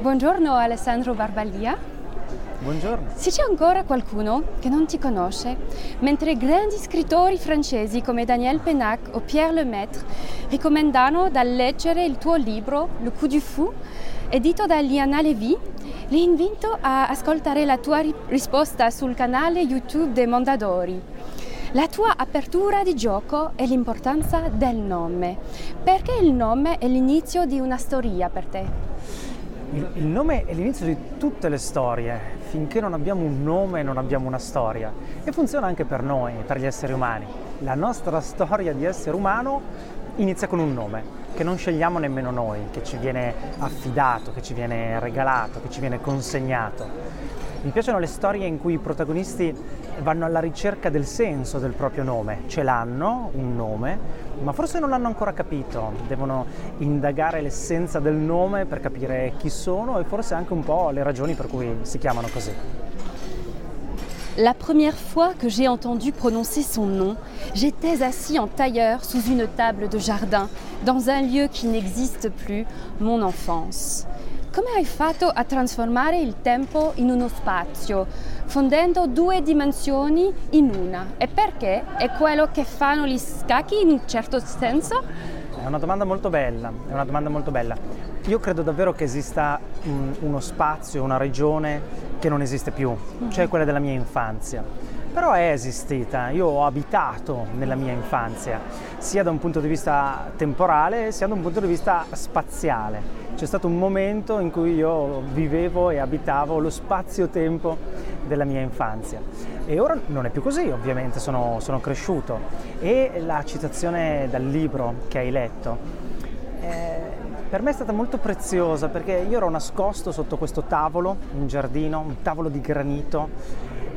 Buongiorno Alessandro Barbalia. Buongiorno. Se c'è ancora qualcuno che non ti conosce, mentre grandi scrittori francesi come Daniel Pennac o Pierre Lemaitre raccomandano da leggere il tuo libro Le coup du fou, edito da Liana Levy, li invito a ascoltare la tua risposta sul canale YouTube dei Mondadori. La tua apertura di gioco e l'importanza del nome. Perché il nome è l'inizio di una storia per te? Il, il, nome è l'inizio di tutte le storie, finché non abbiamo un nome non abbiamo una storia. E funziona anche per noi, per gli esseri umani. La nostra storia di essere umano inizia con un nome, che non scegliamo nemmeno noi, che ci viene affidato, che ci viene regalato, che ci viene consegnato. Mi piacciono le storie in cui i protagonisti vanno alla ricerca del senso del proprio nome, ce l'hanno, un nome, ma forse non l'hanno ancora capito, devono indagare l'essenza del nome per capire chi sono e forse anche un po' le ragioni per cui si chiamano così. La première fois que j'ai entendu prononcer son nom, j'étais assis en tailleur sous une table de jardin, dans un lieu qui n'existe plus, mon enfance. Come hai fatto a trasformare il tempo in uno spazio, fondendo due dimensioni in una? E perché? È quello che fanno gli scacchi in un certo senso? È una domanda molto bella, è una domanda molto bella. Io credo davvero che esista un, uno spazio, una regione che non esiste più, cioè quella della mia infanzia però è esistita, io ho abitato nella mia infanzia, sia da un punto di vista temporale sia da un punto di vista spaziale. C'è stato un momento in cui io vivevo e abitavo lo spazio-tempo della mia infanzia. E ora non è più così, ovviamente sono, sono cresciuto. E la citazione dal libro che hai letto eh, per me è stata molto preziosa perché io ero nascosto sotto questo tavolo in giardino, un tavolo di granito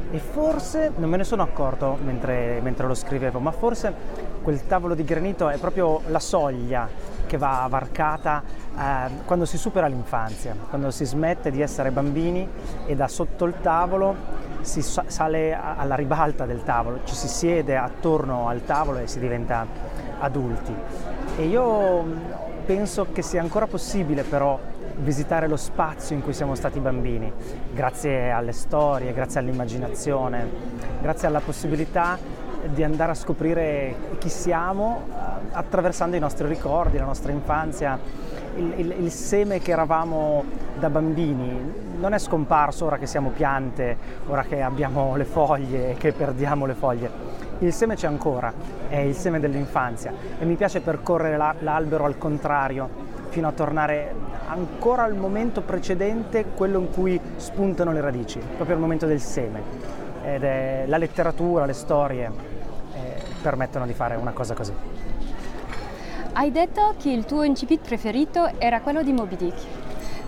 e forse, non me ne sono accorto mentre, mentre lo scrivevo, ma forse quel tavolo di granito è proprio la soglia che va varcata eh, quando si supera l'infanzia, quando si smette di essere bambini e da sotto il tavolo si sale alla ribalta del tavolo, ci si siede attorno al tavolo e si diventa adulti. E io penso che sia ancora possibile però visitare lo spazio in cui siamo stati bambini, grazie alle storie, grazie all'immaginazione, grazie alla possibilità di andare a scoprire chi siamo eh, attraversando i nostri ricordi, la nostra infanzia, il, il, il, seme che eravamo da bambini non è scomparso ora che siamo piante, ora che abbiamo le foglie e che perdiamo le foglie. Il seme c'è ancora, è il seme dell'infanzia e mi piace percorrere la, l'albero al contrario fino a tornare ancora al momento precedente, quello in cui spuntano le radici, proprio al momento del seme. Ed è la letteratura, le storie eh, permettono di fare una cosa così. Hai detto che il tuo incipit preferito era quello di Moby Dick.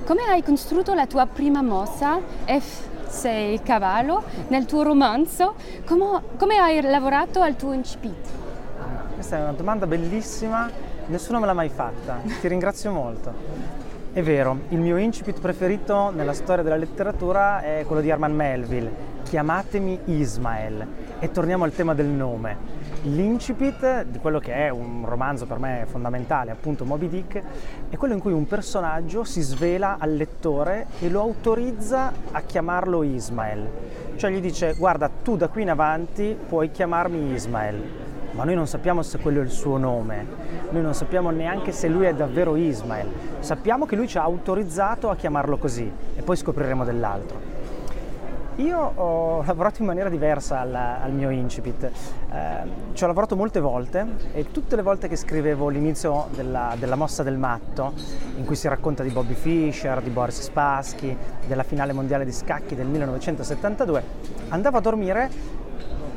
Come hai costruito la tua prima mossa, F6 cavallo, nel tuo romanzo? Come, come hai lavorato al tuo incipit? Questa è una domanda bellissima Nessuno me l'ha mai fatta, ti ringrazio molto. È vero, il mio incipit preferito nella storia della letteratura è quello di Herman Melville, chiamatemi Ismael. E torniamo al tema del nome. L'incipit di quello che è un romanzo per me fondamentale, appunto Moby Dick, è quello in cui un personaggio si svela al lettore e lo autorizza a chiamarlo Ismael. Cioè gli dice guarda tu da qui in avanti puoi chiamarmi Ismael ma noi non sappiamo se quello è il suo nome, noi non sappiamo neanche se lui è davvero Ismael, sappiamo che lui ci ha autorizzato a chiamarlo così e poi scopriremo dell'altro. Io ho lavorato in maniera diversa al, al mio incipit, eh, ci ho lavorato molte volte e tutte le volte che scrivevo l'inizio della, della, mossa del matto, in cui si racconta di Bobby Fischer, di Boris Spassky, della finale mondiale di scacchi del 1972, andavo a dormire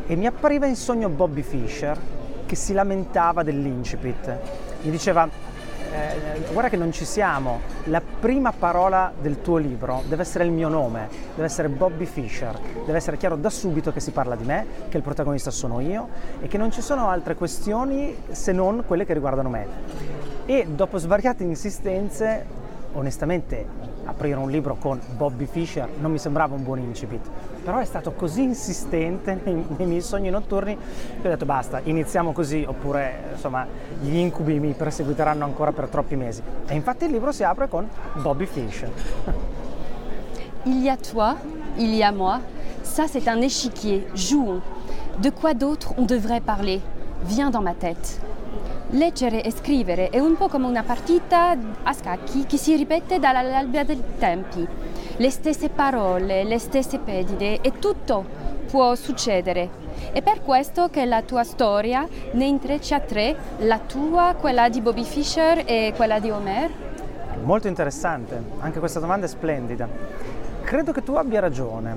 e mi appariva in sogno Bobby Fischer che si lamentava dell'incipit. Mi diceva, eh, guarda che non ci siamo, la prima parola del tuo libro deve essere il mio nome, deve essere Bobby Fischer, deve essere chiaro da subito che si parla di me, che il protagonista sono io e che non ci sono altre questioni se non quelle che riguardano me. E dopo svariate insistenze, onestamente aprire un libro con Bobby Fischer non mi sembrava un buon incipit, però è stato così insistente nei, nei miei sogni notturni che ho detto basta, iniziamo così oppure insomma gli incubi mi perseguiteranno ancora per troppi mesi. E infatti il libro si apre con Bobby Fischer. Il y a toi, il y a moi. Ça, c'est un échiquier. Jouons. De quoi d'autre on devrait parler Viens dans ma tête. Leggere e scrivere è un po' come una partita a scacchi che si ripete dall'alba dei tempi. Le stesse parole, le stesse pedine e tutto può succedere. È per questo che la tua storia ne intreccia tre, la tua, quella di Bobby Fischer e quella di Homer. Molto interessante, anche questa domanda è splendida. Credo che tu abbia ragione.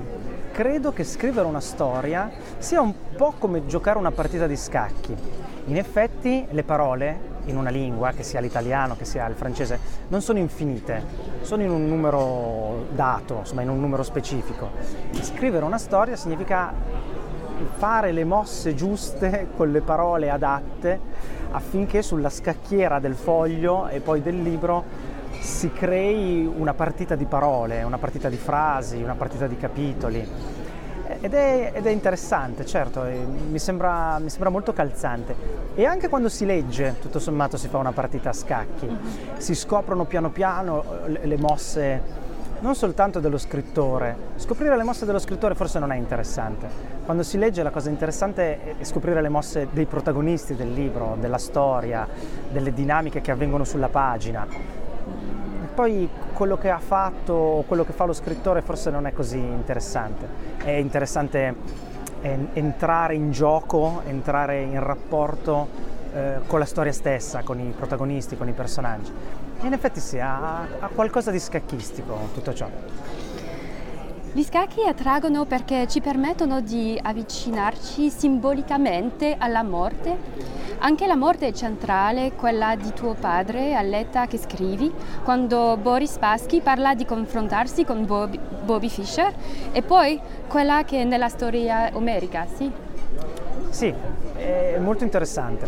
Credo che scrivere una storia sia un po' come giocare una partita di scacchi. In effetti le parole in una lingua, che sia l'italiano, che sia il francese, non sono infinite, sono in un numero dato, insomma in un numero specifico. Scrivere una storia significa fare le mosse giuste con le parole adatte affinché sulla scacchiera del foglio e poi del libro si crei una partita di parole, una partita di frasi, una partita di capitoli. Ed è, ed è interessante, certo, mi sembra, mi, sembra, molto calzante. E anche quando si legge, tutto sommato, si fa una partita a scacchi, si scoprono piano piano le, le mosse non soltanto dello scrittore. Scoprire le mosse dello scrittore forse non è interessante. Quando si legge la cosa interessante è scoprire le mosse dei protagonisti del libro, della storia, delle dinamiche che avvengono sulla pagina. E poi quello che ha fatto, quello che fa lo scrittore forse non è così interessante. È interessante entrare in gioco, entrare in rapporto eh, con la storia stessa, con i protagonisti, con i personaggi. In effetti sì, ha, ha qualcosa di scacchistico tutto ciò. Gli scacchi attraggono perché ci permettono di avvicinarci simbolicamente alla morte. Anche la morte è centrale, quella di tuo padre all'età che scrivi, quando Boris Paschi parla di confrontarsi con Bobby, Bobby Fischer, e poi quella che è nella storia omerica, sì? Sì, è molto interessante.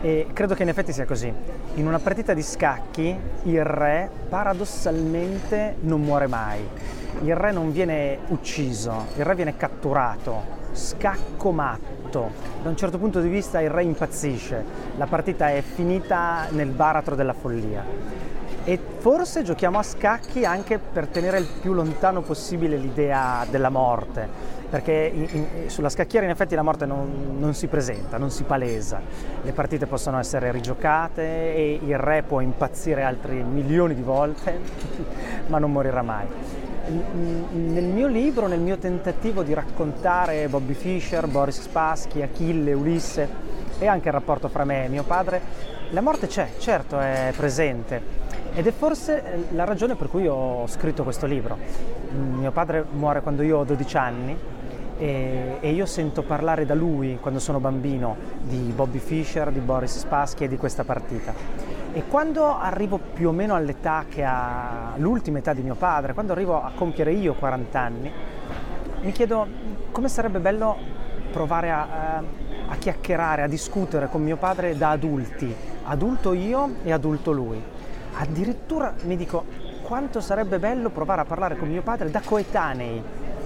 E credo che in effetti sia così. In una partita di scacchi il re paradossalmente non muore mai. Il re non viene ucciso, il re viene catturato, scaccomatto. Da un certo punto di vista il re impazzisce, la partita è finita nel baratro della follia. E forse giochiamo a scacchi anche per tenere il più lontano possibile l'idea della morte, perché in, in, sulla scacchiera in effetti la morte non, non, si presenta, non si palesa, le partite possono essere rigiocate e il re può impazzire altri milioni di volte, ma non morirà mai. Nel mio libro, nel mio tentativo di raccontare Bobby Fischer, Boris Spassky, Achille, Ulisse e anche il rapporto fra me e mio padre, la morte c'è, certo è presente ed è forse la ragione per cui ho scritto questo libro. Mio padre muore quando io ho 12 anni e, e, io sento parlare da lui quando sono bambino di Bobby Fischer, di Boris Spassky e di questa partita. E quando arrivo più o meno all'età che ha l'ultima età di mio padre, quando arrivo a compiere io 40 anni, mi chiedo come sarebbe bello provare a, a, a chiacchierare, a discutere con mio padre da adulti, adulto io e adulto lui. Addirittura mi dico quanto sarebbe bello provare a parlare con mio padre da coetanei,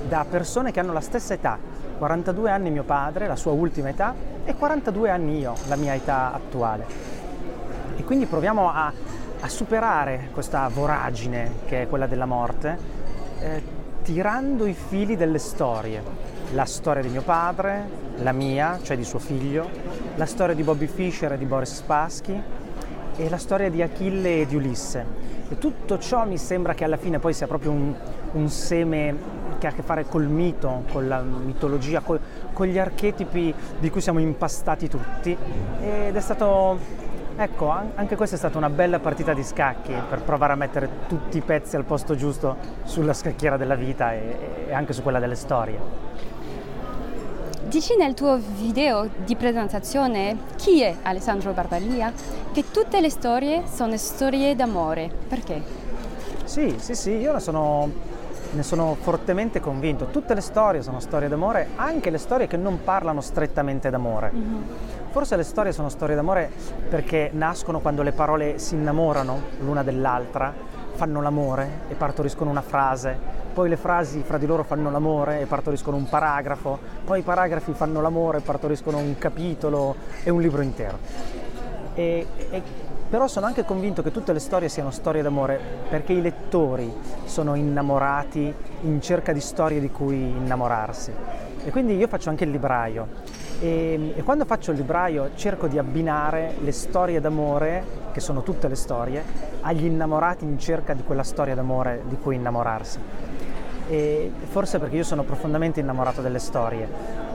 da persone che hanno la stessa età, 42 anni mio padre, la sua ultima età, e 42 anni io, la mia età attuale. E quindi proviamo a, a superare questa voragine che è quella della morte, eh, tirando i fili delle storie. La storia di mio padre, la mia, cioè di suo figlio, la storia di Bobby Fischer e di Boris Spassky e la storia di Achille e di Ulisse. E tutto ciò mi sembra che alla fine poi sia proprio un, un seme che ha a che fare col mito, con la mitologia, col, con gli archetipi di cui siamo impastati tutti ed è stato, ecco, anche questa è stata una bella partita di scacchi per provare a mettere tutti i pezzi al posto giusto sulla scacchiera della vita e, e anche su quella delle storie. Dici nel tuo video di presentazione chi è Alessandro Barbalia? Che tutte le storie sono storie d'amore. Perché? Sì, sì, sì, io ne sono ne sono fortemente convinto. Tutte le storie sono storie d'amore, anche le storie che non parlano strettamente d'amore. Mm-hmm. Forse le storie sono storie d'amore perché nascono quando le parole si innamorano l'una dell'altra, fanno l'amore e partoriscono una frase, poi le frasi fra di loro fanno l'amore e partoriscono un paragrafo, poi i paragrafi fanno l'amore e partoriscono un capitolo e un libro intero. E, e però sono anche convinto che tutte le storie siano storie d'amore perché i lettori sono innamorati in cerca di storie di cui innamorarsi. E quindi io faccio anche il libraio e, e quando faccio il libraio cerco di abbinare le storie d'amore, che sono tutte le storie, agli innamorati in cerca di quella storia d'amore di cui innamorarsi. E forse perché io sono profondamente innamorato delle storie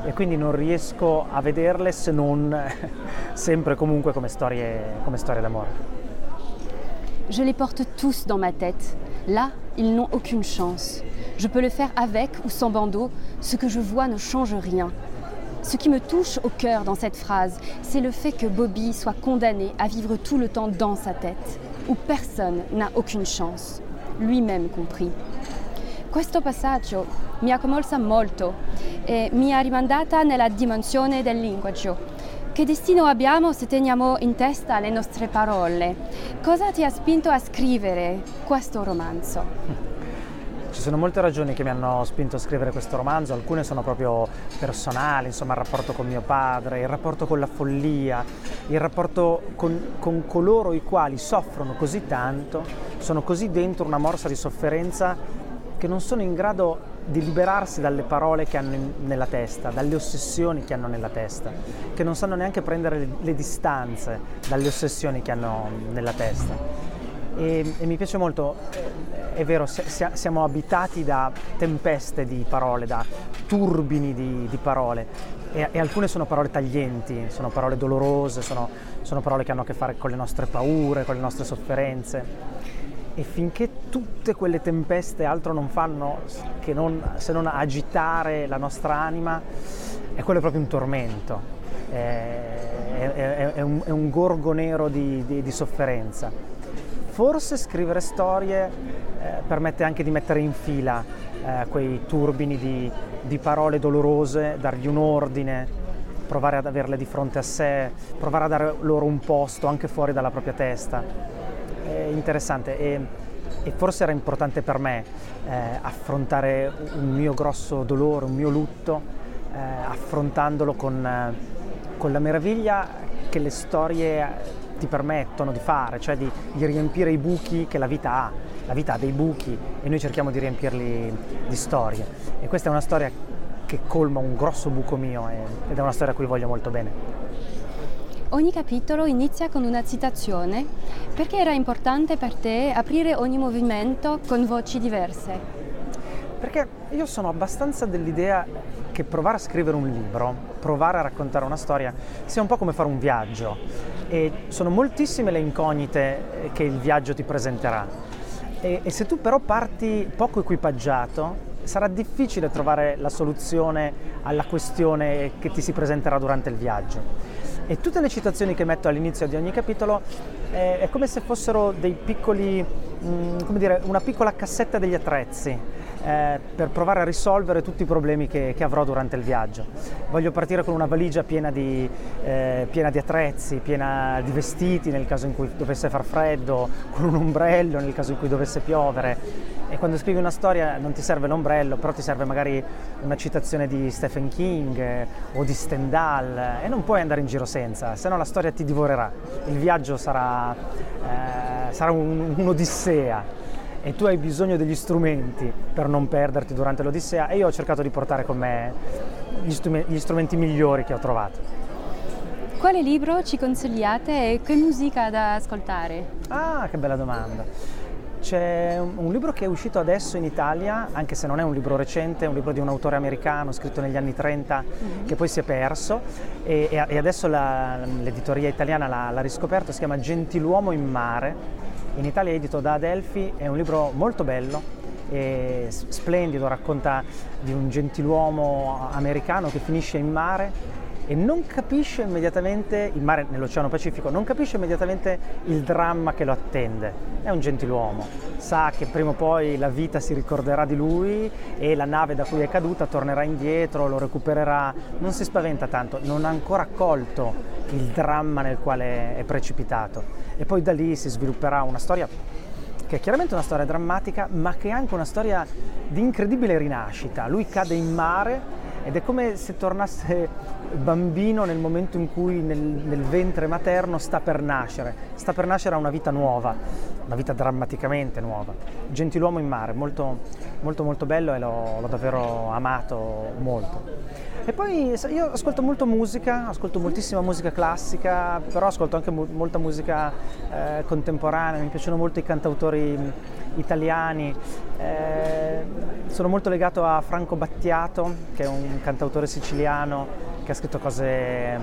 e quindi non riesco a vederle se non sempre comunque come storie, come storie d'amore. Je les porte tous dans ma tête. Là, ils n'ont aucune chance. Je peux le faire avec ou sans bandeau. Ce que je vois ne change rien. Ce qui me touche au cœur dans cette phrase, c'est le fait que Bobby soit condamné à vivre tout le temps dans sa tête, où personne n'a aucune chance, lui-même compris. Questo passaggio mi ha commolsa molto e mi ha rimandata nella dimensione del linguaggio. Che destino abbiamo se teniamo in testa le nostre parole? Cosa ti ha spinto a scrivere questo romanzo? Sono molte ragioni che mi hanno spinto a scrivere questo romanzo, alcune sono proprio personali, insomma il rapporto con mio padre, il rapporto con la follia, il rapporto con, con coloro i quali soffrono così tanto, sono così dentro una morsa di sofferenza che non sono in grado di liberarsi dalle parole che hanno in, nella testa, dalle ossessioni che hanno nella testa, che non sanno neanche prendere le, le distanze dalle ossessioni che hanno nella testa. E, e mi piace molto è vero, siamo abitati da tempeste di parole, da turbini di, di parole e, e, alcune sono parole taglienti, sono parole dolorose, sono, sono parole che hanno a che fare con le nostre paure, con le nostre sofferenze. E finché tutte quelle tempeste altro non fanno non, se non agitare la nostra anima, è quello proprio un tormento, è, è, è un, un, gorgo nero di, di, di sofferenza. Forse scrivere storie eh, permette anche di mettere in fila eh, quei turbini di, di parole dolorose, dargli un ordine, provare ad averle di fronte a sé, provare a dare loro un posto anche fuori dalla propria testa. È interessante e, e forse era importante per me eh, affrontare un mio grosso dolore, un mio lutto, eh, affrontandolo con, eh, con, la meraviglia che le storie ti permettono di fare, cioè di, di riempire i buchi che la vita ha la vita ha dei buchi e noi cerchiamo di riempirli di storie. E questa è una storia che colma un grosso buco mio ed è una storia a cui voglio molto bene. Ogni capitolo inizia con una citazione perché era importante per te aprire ogni movimento con voci diverse. Perché io sono abbastanza dell'idea che provare a scrivere un libro, provare a raccontare una storia, sia un po' come fare un viaggio e sono moltissime le incognite che il viaggio ti presenterà e, e se tu però parti poco equipaggiato, sarà difficile trovare la soluzione alla questione che ti si presenterà durante il viaggio. E tutte le citazioni che metto all'inizio di ogni capitolo eh, è come se fossero dei piccoli, mm, come dire, una piccola cassetta degli attrezzi eh, per provare a risolvere tutti i problemi che, che, avrò durante il viaggio. Voglio partire con una valigia piena di, eh, piena di, attrezzi, piena di vestiti nel caso in cui dovesse far freddo, con un ombrello nel caso in cui dovesse piovere. E quando scrivi una storia non ti serve l'ombrello, però ti serve magari una citazione di Stephen King eh, o di Stendhal e non puoi andare in giro senza, se no la storia ti divorerà. Il viaggio sarà, eh, sarà un, un'odissea e tu hai bisogno degli strumenti per non perderti durante l'Odissea e io ho cercato di portare con me gli, strumenti, gli strumenti migliori che ho trovato. Quale libro ci consigliate e che musica da ascoltare? Ah, che bella domanda. C'è un, libro che è uscito adesso in Italia, anche se non è un libro recente, è un libro di un autore americano scritto negli anni 30 mm-hmm. che poi si è perso e, e adesso la, l'editoria italiana l'ha, l'ha riscoperto, si chiama Gentiluomo in mare in Italia è edito da Adelphi, è un libro molto bello, splendido, racconta di un gentiluomo americano che finisce in mare e non capisce immediatamente, il mare nell'Oceano Pacifico, non capisce immediatamente il dramma che lo attende. È un gentiluomo, sa che prima o poi la vita si ricorderà di lui e la nave da cui è caduta tornerà indietro, lo recupererà, non si spaventa tanto, non ha ancora colto il dramma nel quale è precipitato e poi da lì si svilupperà una storia che è chiaramente una storia drammatica, ma che è anche una storia di incredibile rinascita. Lui cade in mare ed è come se tornasse bambino nel momento in cui nel, nel ventre materno sta per nascere, sta per nascere a una vita nuova, una vita drammaticamente nuova. Gentiluomo in mare, molto molto molto bello e l'ho, l'ho davvero amato molto. E poi io ascolto molto musica, ascolto moltissima musica classica, però ascolto anche mo- molta musica eh, contemporanea, mi piacciono molto i cantautori italiani. Eh, sono molto legato a Franco Battiato, che è un cantautore siciliano che ha scritto cose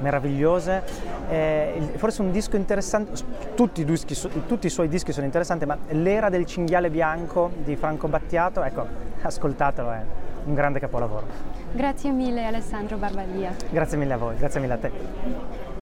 meravigliose. Eh, forse un disco interessante, tutti i, dischi, tutti i, suoi dischi sono interessanti, ma L'era del cinghiale bianco di Franco Battiato, ecco, ascoltatelo, è un grande capolavoro. Grazie mille Alessandro Barbaglia. Grazie mille a voi, grazie mille a te.